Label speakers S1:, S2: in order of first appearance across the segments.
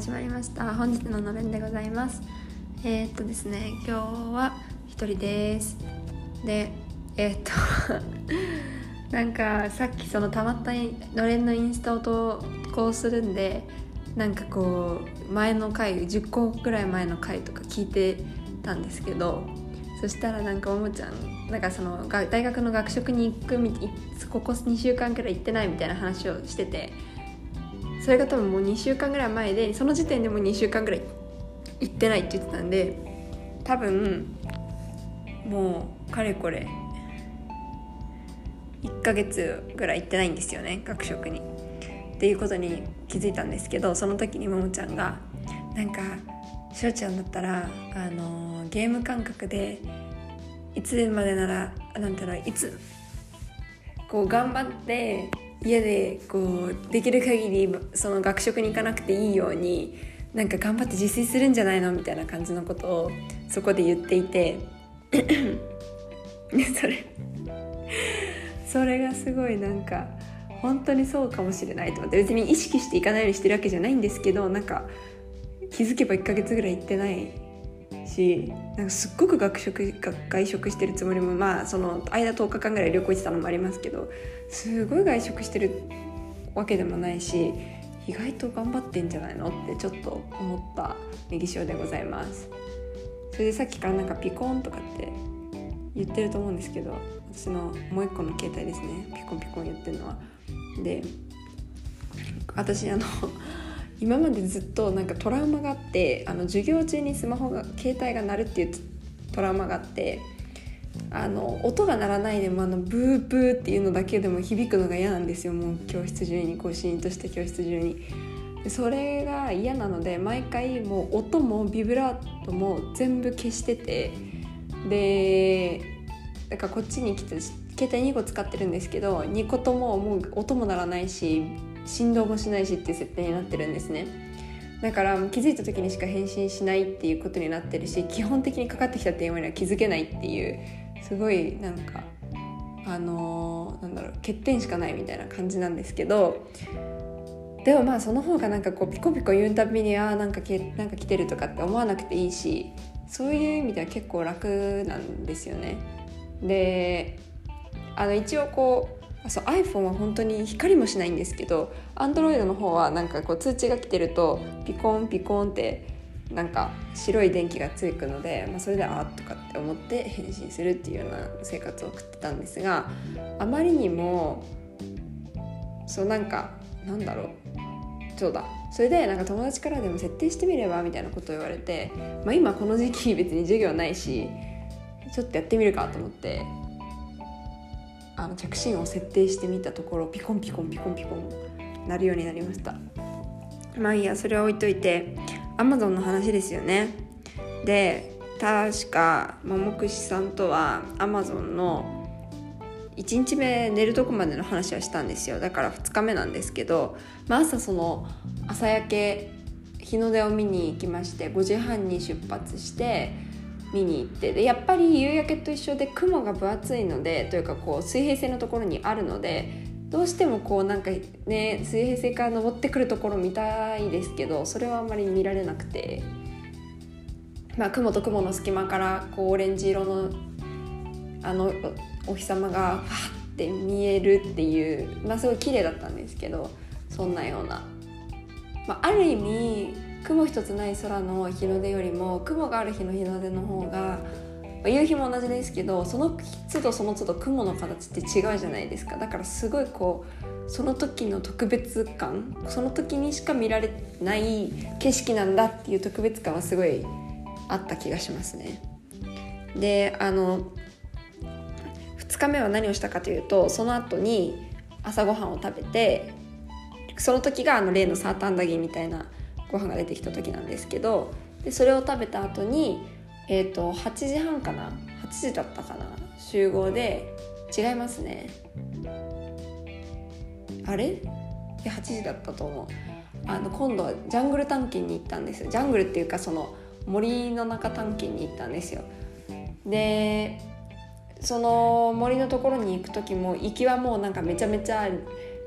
S1: 始まりました。本日ののれんでございます。えー、っとですね今日は一人です。でえー、っと なんかさっきそのたまったのれんのインスタを投稿するんでなんかこう前の回10個くらい前の回とか聞いてたんですけどそしたらなんかももちゃんなんかその大学の学食に行くここ2週間くらい行ってないみたいな話をしててそれが多分もう2週間ぐらい前でその時点でもう2週間ぐらい行ってないって言ってたんで多分もうかれこれ1ヶ月ぐらい行ってないんですよね学食に。っていうことに気づいたんですけどその時にももちゃんがなんかしろちゃんだったらあのゲーム感覚でいつまでならなんていうのいつこう頑張って家でこうできる限りその学食に行かなくていいようになんか頑張って自炊するんじゃないのみたいな感じのことをそこで言っていて それそれがすごいなんか本当にそうかもしれないと思って別に意識していかないようにしてるわけじゃないんですけどなんか気づけば1ヶ月ぐらい行ってないしなんかすっごく学食外食してるつもりもまあその間10日間ぐらい旅行行ってたのもありますけどすごい外食してるわけでもないし意外と頑張ってんじゃないのってちょっと思ったネギ塩でございます。それでさっきからなんかピコンとかって言ってると思うんですけど私のもう一個の携帯ですね。ピコンピコン言ってるのは。で私あの今までずっとなんかトラウマがあってあの授業中にスマホが携帯が鳴るっていうトラウマがあってあの音が鳴らないでもあのブーブーっていうのだけでも響くのが嫌なんですよもう教室中にこうシーンとした教室中に。それが嫌なので毎回もう音もビブラートも全部消しててでだからこっちに来て携帯2個使ってるんですけど2個とももう音も鳴らないし振動もしないしっていう設定になってるんですねだから気づいた時にしか返信しないっていうことになってるし基本的にかかってきた電話には気づけないっていうすごいなんかあのー、なんだろう欠点しかないみたいな感じなんですけどでもまあその方がなんかこうピコピコ言うたびにあなんかけなんか来てるとかって思わなくていいしそういう意味では結構楽なんですよね。であの一応こうそう iPhone は本当に光もしないんですけど Android の方はなんかこう通知が来てるとピコンピコンってなんか白い電気がついくので、まあ、それであとかって思って返信するっていうような生活を送ってたんですがあまりにもそうなんかなんだろう。そうだ。それでなんか友達からでも設定してみればみたいなことを言われて、まあ、今この時期別に授業ないしちょっとやってみるかと思ってあの着信音を設定してみたところピコンピコンピコンピコンなるようになりました。まあいいやそれは置いといて Amazon の話ですよね。で確か桃串さんとは Amazon の1日目寝るとこまでの話はしたんですよ。だから2日目なんですけど、まあ、朝その朝焼け日の出を見に行きまして5時半に出発して見に行ってでやっぱり夕焼けと一緒で雲が分厚いのでというかこう水平線のところにあるのでどうしてもこうなんかね水平線から登ってくるところ見たいですけどそれはあんまり見られなくて、まあ、雲と雲の隙間からこうオレンジ色のあのお日様がファって見えるっていう、まあ、すごい綺麗だったんですけどそんなような、まあ、ある意味雲一つない空の日の出よりも雲がある日の日の出の方が夕日も同じですけどその都度その都度雲の形って違うじゃないですかだからすごいこうその時の特別感その時にしか見られない景色なんだっていう特別感はすごいあった気がしますね。であの2日目は何をしたかというとその後に朝ごはんを食べてその時があの例のサーターアンダギーみたいなご飯が出てきた時なんですけどでそれを食べた後にえっ、ー、と8時半かな？8時だったかな？集合で違いますね。あれ？いや8時だったと思う。あの今度はジャングル探検に行ったんですジャングルっていうかその森の中探検に行ったんですよ。でその森のところに行く時も行きはもうなんかめちゃめちゃ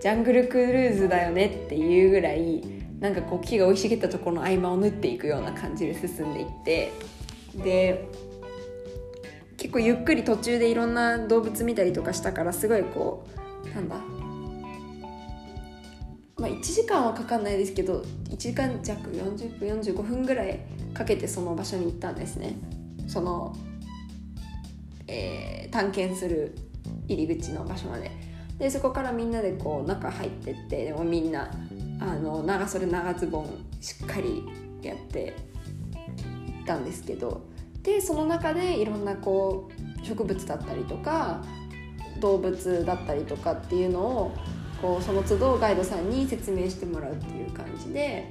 S1: ジャングルクルーズだよねっていうぐらいなんかこう木が生い茂ったところの合間を縫っていくような感じで進んでいってで結構ゆっくり途中でいろんな動物見たりとかしたからすごいこうなんだまあ1時間はかかんないですけど1時間弱40分45分ぐらいかけてその場所に行ったんですね。その、えー、探検する入り口の場所まで。でそこからみんなでこう中入ってってでもみんなあの長袖長ズボンしっかりやって行ったんですけどでその中でいろんなこう植物だったりとか動物だったりとかっていうのをこうその都度ガイドさんに説明してもらうっていう感じで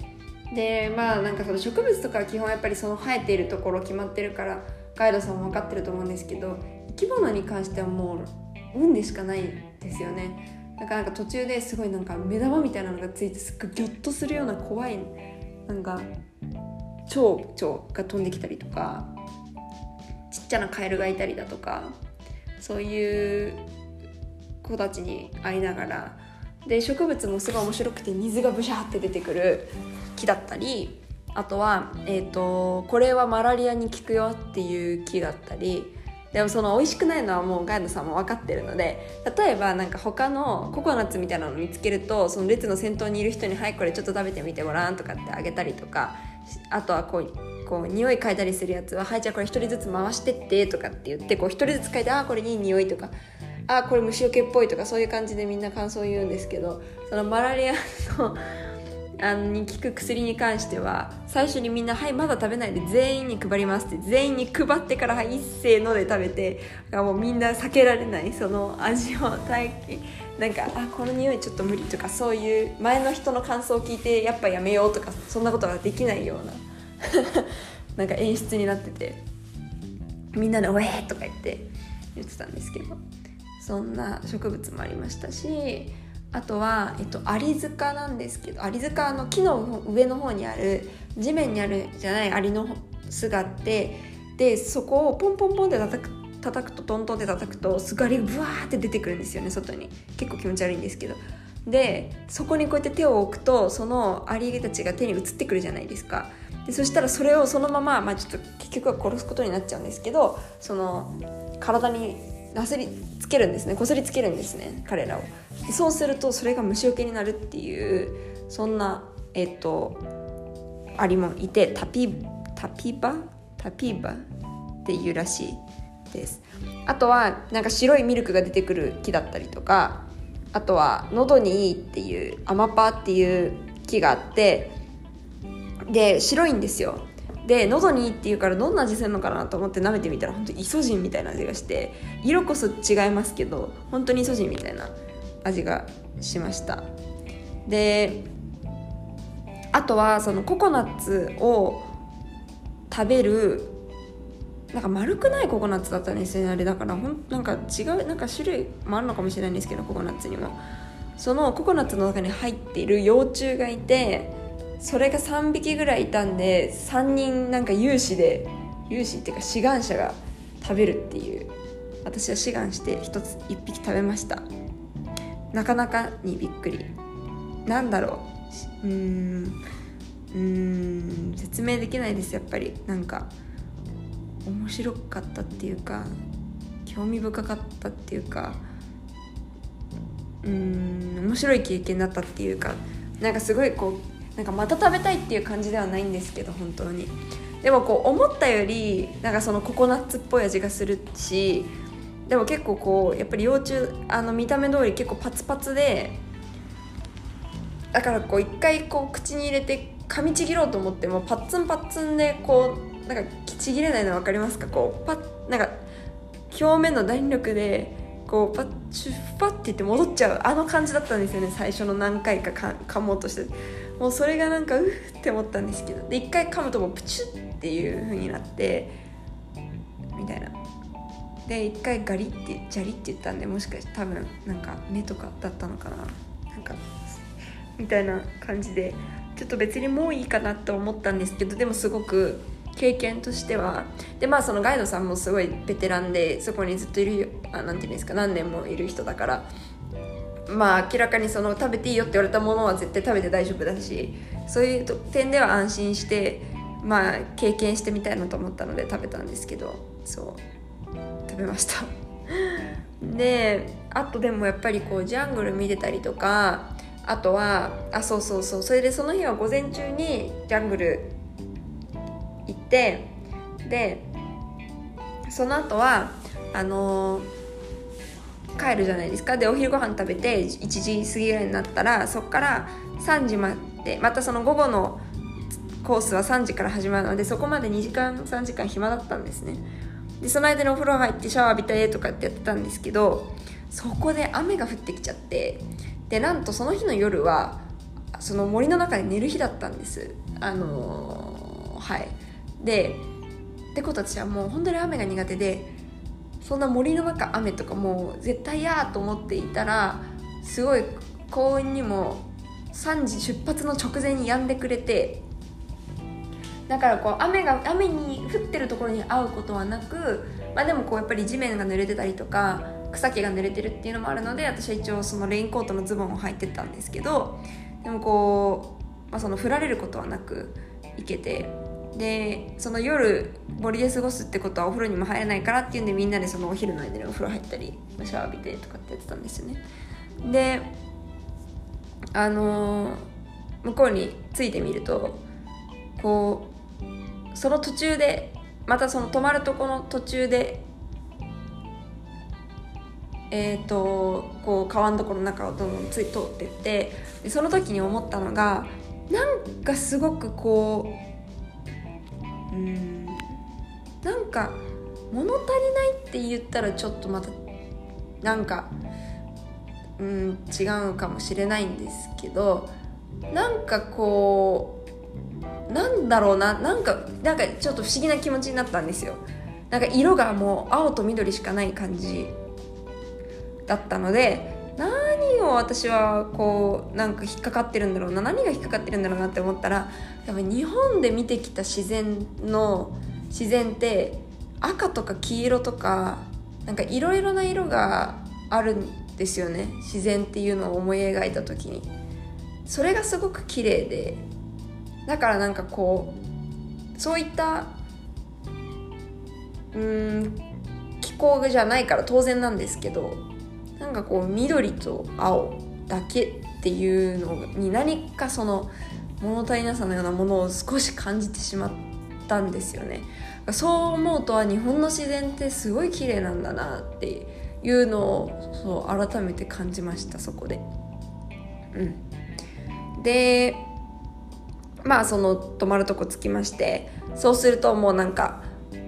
S1: でまあなんかその植物とか基本やっぱりその生えているところ決まってるからガイドさんも分かってると思うんですけど生き物に関してはもう運でしかないですよね。なかなか途中ですごいなんか目玉みたいなのがついてすっごいギョッとするような怖いなんか蝶々が飛んできたりとかちっちゃなカエルがいたりだとかそういう子たちに会いながら。で植物もすごい面白くて水がブシャーって出てくる木だったりあとは、えーと、これはマラリアに効くよっていう木だったりでもその美味しくないのはもうガイドさんも分かってるので例えばなんか他のココナッツみたいなの見つけるとその列の先頭にいる人に「はいこれちょっと食べてみてごらん」とかってあげたりとかあとはこうこう匂い嗅いだりするやつは「はいじゃあこれ1人ずつ回してって」とかって言ってこう1人ずつ嗅いで「ああこれいい匂い」とか「ああこれ虫除けっぽい」とかそういう感じでみんな感想を言うんですけどそのマラリアのあのに効く薬に関しては最初にみんな「はいまだ食べないで全員に配ります」って全員に配ってから「はい一斉の」で食べてもうみんな避けられないその味を体験なんかあこの匂いちょっと無理とかそういう前の人の感想を聞いてやっぱやめようとかそんなことができないような なんか演出になっててみんなで「ウェー!」とか言って言ってたんですけどそんな植物もありましたしあとは、えっと、アリ塚なんですけどアリ塚の木の上の方にある地面にあるじゃないアリの巣があってでそこをポンポンポンって叩く叩くとトントンって叩くとすがりがブワーって出てくるんですよね外に。結構気持ち悪いんですけど。でそこにこうやって手を置くとそのアリたちが手に移ってくるじゃないですか。でそしたらそれをそのまま、まあ、ちょっと結局は殺すことになっちゃうんですけどその体になすりつけるんですね。こすりつけるんですね。彼らを。そうするとそれが虫除けになるっていうそんなえっ、とアリもいてタピタピバ？タピバ？っていうらしいです。あとはなんか白いミルクが出てくる木だったりとかあとは喉にいいっていうアマパっていう木があってで白いんですよ。で喉にいいっていうからどんな味するのかなと思って舐めてみたら本当イソジンみたいな味がして色こそ違いますけど本当にイソジンみたいな味がしました。であとはそのココナッツを食べるなんか丸くないココナッツだったんですよねあれだから。ほんなんか違うなんか種類もあるのかもしれないんですけどココナッツにもそのココナッツの中に入っている幼虫がいてそれが3匹ぐらいいたんで3人なんか有志で有志っていうか志願者が食べるっていう。私は志願して1つ1匹食べました。なかなかにびっくり。なんだろう。うーん。うーん。説明できないですやっぱり。なんか面白かったっていうか興味深かったっていうかうーん。面白い経験だったっていうかなんかすごいこうなんかまた食べたいっていう感じではないんですけど本当に。でもこう思ったよりなんかそのココナッツっぽい味がするしでも結構こうやっぱり幼虫あの見た目通り結構パツパツでだからこう一回こう口に入れて噛みちぎろうと思ってもパッツンパッツンでこうなんかちぎれないの分かりますか？こうパッなんか表面の弾力でこうパッチュッパッて言って戻っちゃうあの感じだったんですよね。最初の何回かか噛もうとして。もうそれがなんかうーって思ったんですけどで一回噛むともうプチュっていう風になってみたいな。で一回ガリってジャリって言ったんでもしかして多分なんか目とかだったのかな。なんかみたいな感じでちょっと別にもういいかなと思ったんですけどでもすごく経験としてはでまあそのガイドさんもすごいベテランでそこにずっといるあなんていうんですか何年もいる人だからまあ明らかにその食べていいよって言われたものは絶対食べて大丈夫だしそういう点では安心してまあ経験してみたいなと思ったので食べたんですけどそう食べました。であとでもやっぱりこうジャングル見てたりとかあとはあそうそうそうそれでその日は午前中にジャングル行ってでその後はあのー、帰るじゃないですか。でお昼ご飯食べて1時過ぎぐらいになったらそこから3時までまたその午後のコースは3時から始まるのでそこまで2時間3時間暇だったんですね。でその間にお風呂入ってシャワー浴びたいとかってやってたんですけどそこで雨が降ってきちゃってでなんとその日の夜はその森の中で寝る日だったんです。あのー、はい。でってこと私はもう本当に雨が苦手でそんな森の中雨とかもう絶対嫌と思っていたらすごい幸運にも3時出発の直前に止んでくれてだからこう雨が雨に降ってるところに会うことはなく、まあ、でもこうやっぱり地面が濡れてたりとか草木が濡れてるっていうのもあるので私は一応そのレインコートのズボンを履いてたんですけどでもこう、まあ、その降られることはなく行けてでその夜森で過ごすってことはお風呂にも入れないからっていうんでみんなでそのお昼の間にお風呂入ったりシャワー浴びてとかってやってたんですよね。であのー、向こうに着いてみるとこうその途中でまたその泊まるとこの途中でえーと、こう川のところの中をどんどんつい通ってってでその時に思ったのがなんかすごくこううん。なんか物足りないって言ったらちょっとまたなんかうん違うかもしれないんですけどなんかこうなんだろうななんかなんかちょっと不思議な気持ちになったんですよ。なんか色がもう青と緑しかない感じだったので何を私はこうなんか引っかかってるんだろうな何が引っかかってるんだろうなって思ったら多分日本で見てきた自然の自然って赤とか黄色とかなんかいろいろな色があるんですよね。自然っていうのを思い描いた時に。それがすごく綺麗で。だからなんかこうそういったうん気候じゃないから当然なんですけどなんかこう緑と青だけっていうのに何かその物足りなさのようなものを少し感じてしまったんですよね。そう思うとは日本の自然ってすごい綺麗なんだなっていうのをそう改めて感じましたそこで。うん。でまあその泊まるとこ着きましてそうするともうなんか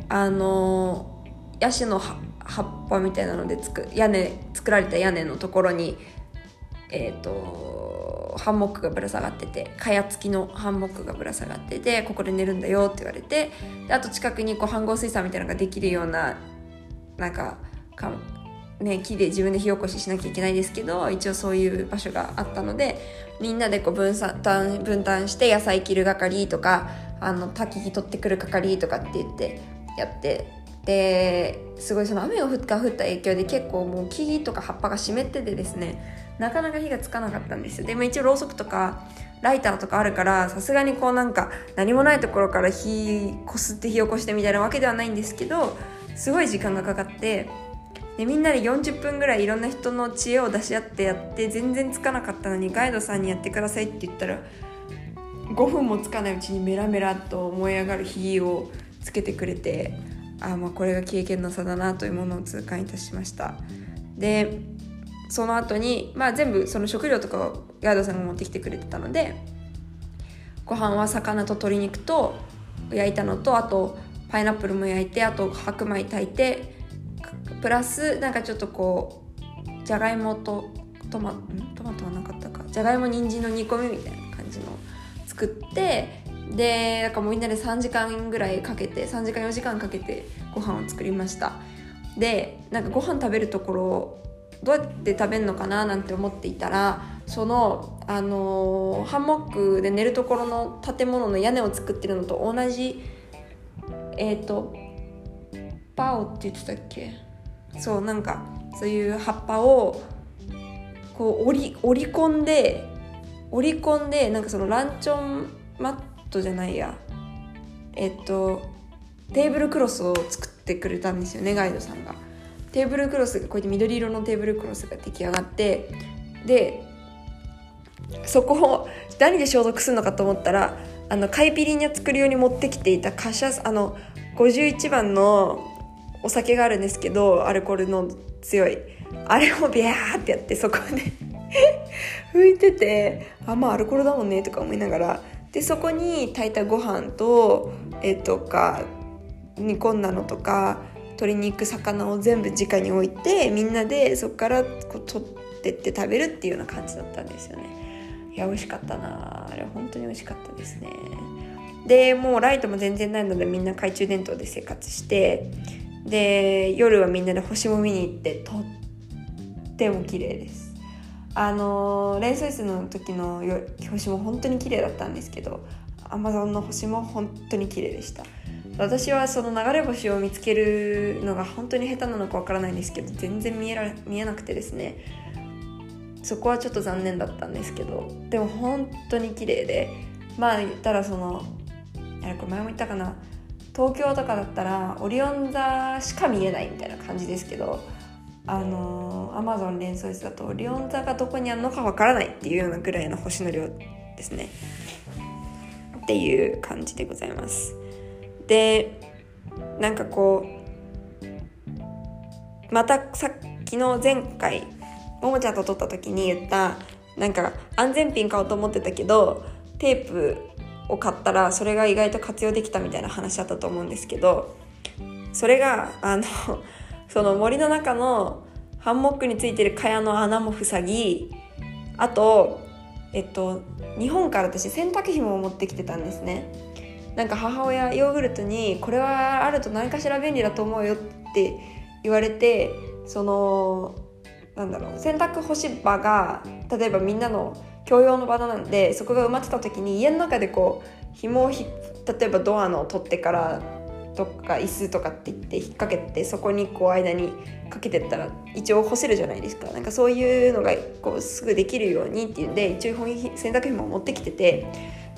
S1: あのヤシの葉葉っぱみたいなのでつく屋根作られた屋根のところにえ、ー、とハンモックがぶら下がってて蚊帳付きのハンモックがぶら下がっててここで寝るんだよって言われてであと近くにこう飯合水産みたいなのができるようななんかかね、木で自分で火起こししなきゃいけないですけど一応そういう場所があったのでみんなでこう分担分担して野菜切る係とかあの焚き火取ってくる係とかって言ってやってですごいその雨が降った降った影響で結構もう木々とか葉っぱが湿っててですねなかなか火がつかなかったんですよ。でも一応ろうそくとかライターとかあるからさすがにこうなんか何もないところから火こすって火起こしてみたいなわけではないんですけどすごい時間がかかってでみんなで40分ぐらいいろんな人の知恵を出し合ってやって全然つかなかったのにガイドさんにやってくださいって言ったら5分もつかないうちにメラメラと燃え上がる火をつけてくれてあまあこれが経験の差だなというものを痛感いたしました。でその後にまあ全部その食料とかをガイドさんが持ってきてくれてたのでご飯は魚と鶏肉と焼いたのとあとパイナップルも焼いてあと白米炊いてプラスなんかちょっとこうじゃがいもとトマトマトはなかったか。じゃがいも人参の煮込みみたいな感じの作ってでなんかもうみんなで3時間ぐらいかけて3時間4時間かけてご飯を作りました。でなんかご飯食べるところどうやって食べるのかななんて思っていたらその、あのー、ハンモックで寝るところの建物の屋根を作ってるのと同じえっ、ー、とパオって言ってたっけ？そうなんかそういう葉っぱをこう折り折り込んで折り込んでなんかそのランチョンマットじゃないやえっとテーブルクロスを作ってくれたんですよねガイドさんが。テーブルクロスがこうやって緑色のテーブルクロスが出来上がってでそこを何で消毒するのかと思ったらあのカイピリーニャ作るように持ってきていたカシャあの51番のお酒があるんですけどアルコールの強いあれをビャーってやってそこで 拭いててあまあアルコールだもんねとか思いながらでそこに炊いたご飯とえとか煮込んだのとか鶏肉魚を全部直に置いてみんなでそこからこう取ってって食べるっていうような感じだったんですよね。いや美味しかったな。あれ本当に美味しかったですね。でもうライトも全然ないのでみんな懐中電灯で生活してで夜はみんなで星も見に行ってとっても綺麗です。あのレンソイスの時の星も本当に綺麗だったんですけどアマゾンの星も本当に綺麗でした。私はその流れ星を見つけるのが本当に下手なのかわからないんですけど全然見えら見えなくてですね。そこはちょっと残念だったんですけどでも本当に綺麗でまあ言ったらそのあれこれ前も言ったかな。東京とかだったらオリオン座しか見えないみたいな感じですけどあのアマゾン連想室だとリオン座がどこにあるのかわからないっていうようなぐらいの星の量ですね。っていう感じでございます。でなんかこうまたさっきの前回ももちゃんと撮った時に言ったなんか安全ピン買おうと思ってたけどテープを買ったらそれが意外と活用できたみたいな話だったと思うんですけどそれがあのその森の中のハンモックについてる蚊帳の穴も塞ぎあとえっと日本から私洗濯紐を持ってきてたんですね。なんか母親ヨーグルトにこれはあると何かしら便利だと思うよって言われてそのなんだろう洗濯干し場が例えばみんなの共用の場なんでそこが埋まってた時に家の中でこう紐をひ例えばドアの取ってからとか椅子とかって言って引っ掛けてそこにこう間にかけてったら一応干せるじゃないですか。なんかそういうのがこうすぐできるようにっていうんで一応洗濯紐を持ってきてて。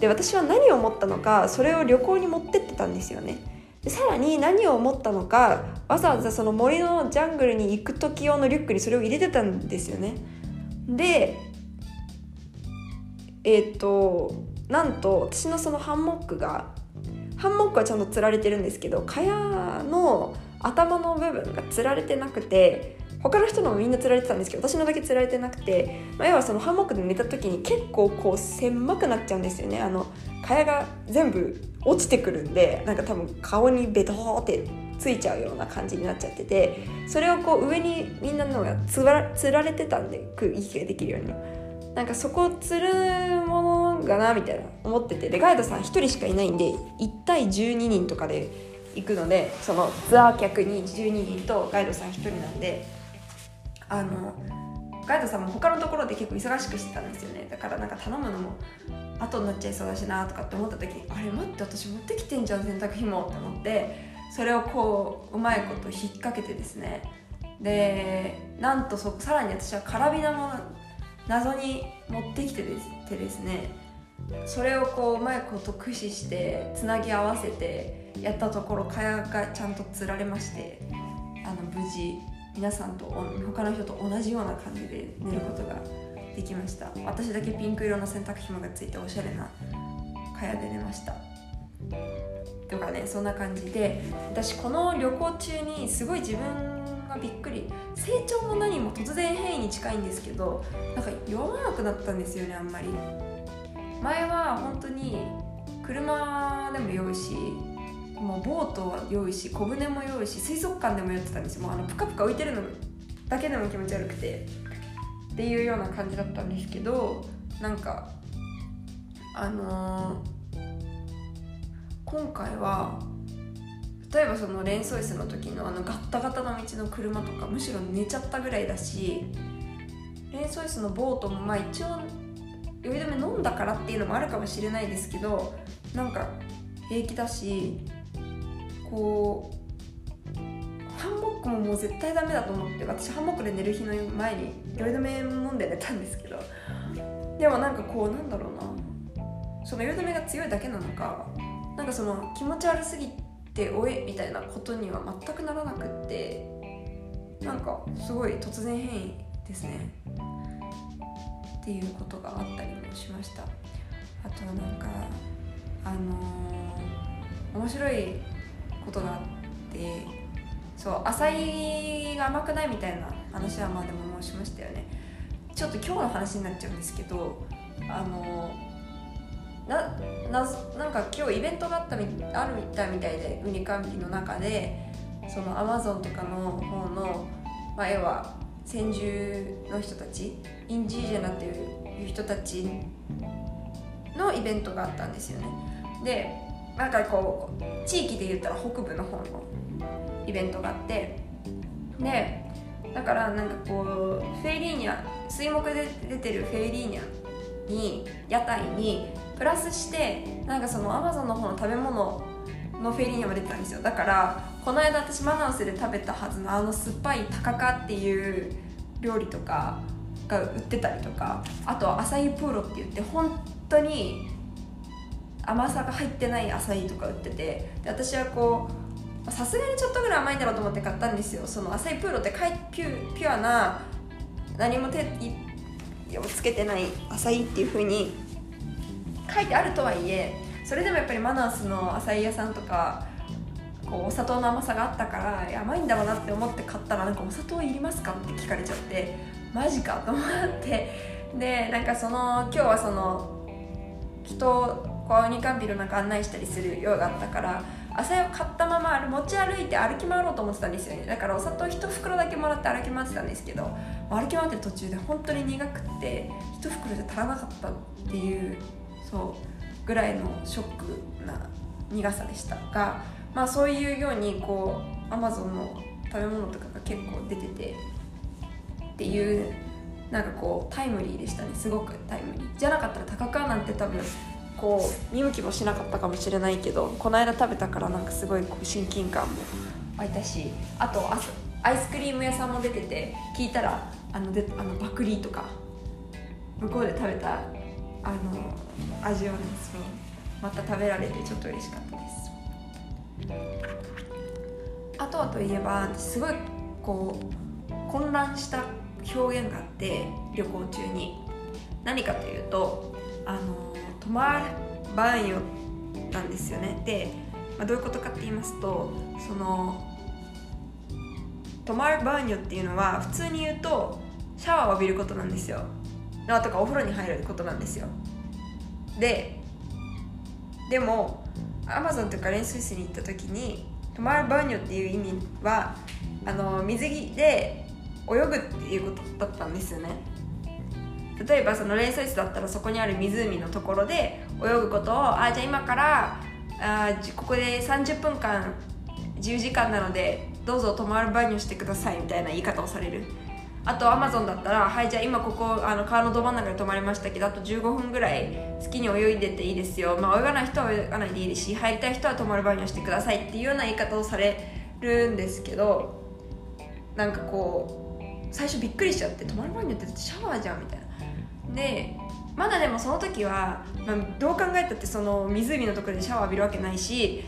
S1: で私は何を思ったのかそれを旅行に持ってってたんですよね。でさらに何を思ったのかわざわざその森のジャングルに行く時用のリュックにそれを入れてたんですよね。でえっ、ー、となんと私のそのハンモックがハンモックはちゃんとつられてるんですけど蚊帳の頭の部分がつられてなくて他の人のもみんなつられてたんですけど私のだけつられてなくて、まあ、要はそのハンモックで寝た時に結構こう狭くなっちゃうんですよね。あの蚊帳が全部落ちてくるんでなんか多分顔にベトーってついちゃうような感じになっちゃっててそれをこう上にみんなのがつらつられてたんで息ができるように。なんかそこをつるものがなみたいな思ってて。でガイドさん1人しかいないんで1対12人とかで行くのでそのツアー客に12人とガイドさん1人なんであのガイドさんも他のところで結構忙しくしてたんですよね。だからなんか頼むのも後になっちゃいそうだしなとかって思った時にあれ待って私持ってきてんじゃん洗濯紐って思ってそれをこううまいこと引っ掛けてですね。でなんとそさらに私はカラビナも謎に持ってきててですね。それをこううまいこと駆使してつなぎ合わせてやったところ蚊帳がちゃんとつられましてあの無事皆さんと他の人と同じような感じで寝ることができました。私だけピンク色の洗濯紐がついておしゃれな蚊帳で寝ました。とかねそんな感じで私この旅行中にすごい自分がびっくり成長も何も突然変異に近いんですけどなんか酔わなくなったんですよねあんまり。前は本当に車でも酔うしもうボートは酔うし小舟も酔うし水族館でも酔ってたんですよ。もうあのプカプカ浮いてるのだけでも気持ち悪くて。っていうような感じだったんですけどなんかあのー、今回は例えばそのレンソイスの時のあのガッタガタの道の車とかむしろ寝ちゃったぐらいだしレンソイスのボートもまあ一応酔い止め飲んだからっていうのもあるかもしれないですけどなんか平気だしこうハンモッ僕ももう絶対ダメだと思って私ハンモックで寝る日の前に酔い止め飲んで寝たんですけどでもなんかこうなんだろうな。その酔い止めが強いだけなのかなんかその気持ち悪すぎておえみたいなことには全くならなくってなんかすごい突然変異ですね。っていうことがあったりもしました。あとはなんかあのー、面白いことがあってそう浅いが甘くないみたいな話はまあでももうしましたよね。ちょっと今日の話になっちゃうんですけどあのなななんか今日イベントがあったみあるみたいみたいでウニカンピの中でそのアマゾンとかの方の、まあ、要は先住の人たちインジージェナっていう人たちのイベントがあったんですよね。でなんかこう地域で言ったら北部の方のイベントがあってでだからなんかこうフェイリーニャ水木で出てるフェイリーニャに屋台にプラスしてなんかそのアマゾンの方の食べ物のフェイリーニャも出てたんですよ。だからこの間私マナウスで食べたはずのあの酸っぱいタカカっていう料理とかが売ってたりとかあとはアサイプーロって言って本当に甘さが入ってないアサイとか売っててで私はこうさすがにちょっとぐらい甘いんだろうと思って買ったんですよ。その浅いプーロってかいピュピュアな何も手をつけてない浅いっていう風に書いてあるとはいえそれでもやっぱりマナースの浅い屋さんとかこうお砂糖の甘さがあったから甘いんだろうなって思って買ったらなんかお砂糖いりますかって聞かれちゃってマジかと思って。でなんかその今日はその人をこうウニカンピルなんか案内したりする用があったから朝を買ったまま持ち歩いて歩き回ろうと思ってたんですよね。だからお砂糖1袋だけもらって歩き回ってたんですけど歩き回ってる途中で本当に苦くって1袋じゃ足らなかったっていうそうぐらいのショックな苦さでしたがまあそういうようにこうアマゾンの食べ物とかが結構出ててっていうなんかこうタイムリーでしたね。すごくタイムリー。じゃなかったら高川なんて多分こう見向きもしなかったかもしれないけどこの間食べたからなんかすごいこう親近感も湧いたしあとアイスクリーム屋さんも出てて聞いたらあのであのバクリーとか向こうで食べたあの味をねそうまた食べられてちょっと嬉しかったです。あとはといえばすごいこう混乱した表現があって旅行中に。何かというとあのトマーバーンヨなんですよね。で、まあ、どういうことかって言いますとそのトマーバーンヨっていうのは普通に言うとシャワーを浴びることなんですよ。とかお風呂に入ることなんですよ。ででもアマゾンとかレンスイスに行った時にトマーバーニョっていう意味はあの水着で泳ぐっていうことだったんですよね。例えばそのレースイスだったらそこにある湖のところで泳ぐことをあじゃあ今からあここで30分間自由時間なのでどうぞ泊まる場にしてくださいみたいな言い方をされる。あとアマゾンだったらはいじゃあ今ここあの川のど真ん中で泊まりましたけどあと15分ぐらい好きに泳いでていいですよ、まあ、泳がない人は泳がないでいいですし入りたい人は泊まる場合にはしてくださいっていうような言い方をされるんですけどなんかこう最初びっくりしちゃって泊まる場によってシャワーじゃんみたいな。でまだでもその時は、まあ、どう考えたってその湖のところでシャワー浴びるわけないし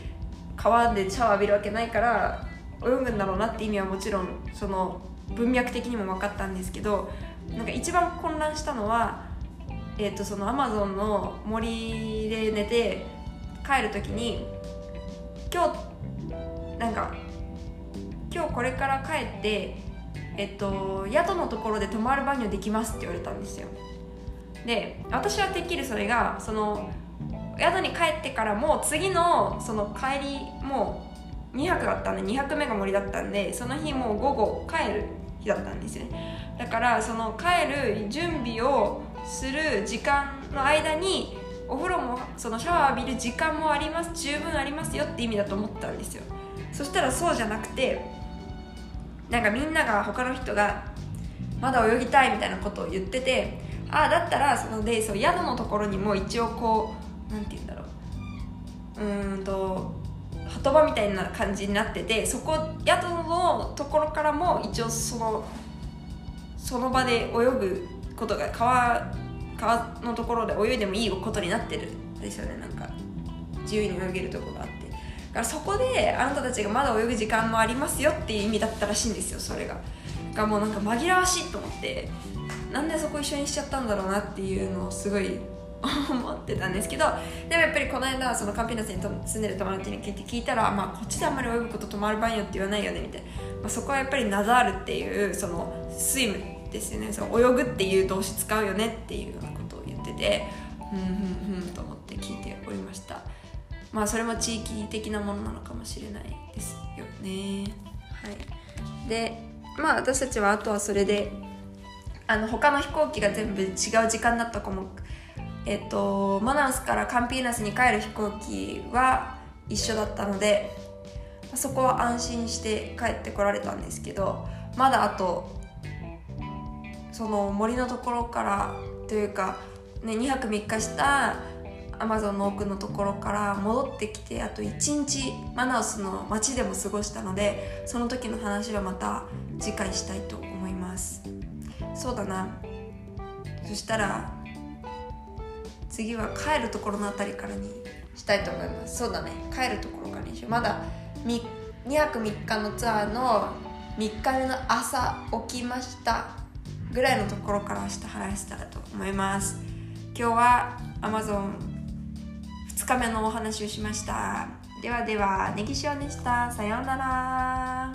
S1: 川でシャワー浴びるわけないから泳ぐんだろうなって意味はもちろんその文脈的にも分かったんですけどなんか一番混乱したのは、えー、とそのアマゾンの森で寝て帰る時に今日なんか今日これから帰ってえっと宿のところで泊まる場にはできますって言われたんですよ。で私はてっきりそれがその宿に帰ってからも次のその帰りもう2泊だったんで2泊目が森だったんでその日もう午後帰る。日だったんですよね。だからその帰る準備をする時間の間にお風呂もそのシャワー浴びる時間もあります十分ありますよって意味だと思ったんですよ。そしたらそうじゃなくてなんかみんなが他の人がまだ泳ぎたいみたいなことを言っててああだったらそのでそう宿のところにも一応こうなんて言うんだろう。うんと
S2: 言葉みたいな感じになっててそこ宿のところからも一応そのその場で泳ぐことが川川のところで泳いでもいいことになってるんですよねなんか。自由に泳げるとこがあって。だからそこであなたたちがまだ泳ぐ時間もありますよっていう意味だったらしいんですよそれが。がもうなんか紛らわしいと思って。なんでそこ一緒にしちゃったんだろうなっていうのをすごい思ってたんですけどでもやっぱりこの間そのカンピナスに住んでる友達に聞いて聞いたら、まあ、こっちであんまり泳ぐこと止まる番よって言わないよねみたいな、まあ、そこはやっぱりナザールっていうそのスイムですよね。その泳ぐっていう動詞使うよねっていうようなことを言っててふんふんふんと思って聞いておりました。まあそれも地域的なものなのかもしれないですよね。はい。でまあ私たちはあとはそれであの他の飛行機が全部違う時間だった子もえっとマナウスからカンピーナスに帰る飛行機は一緒だったのでそこは安心して帰ってこられたんですけどまだあとその森のところからというか、ね、2泊3日したアマゾンの奥のところから戻ってきてあと1日マナウスの街でも過ごしたのでその時の話はまた次回したいと思います。そうだな。そしたら次は帰るところの辺りからにしたいと思います。そうだね。帰るところからにしよう。まだ2泊3日のツアーの3日目の朝起きました。ぐらいのところから明日話したらと思います。今日は Amazon2 日目のお話をしました。ではではネギ塩でした。さようなら。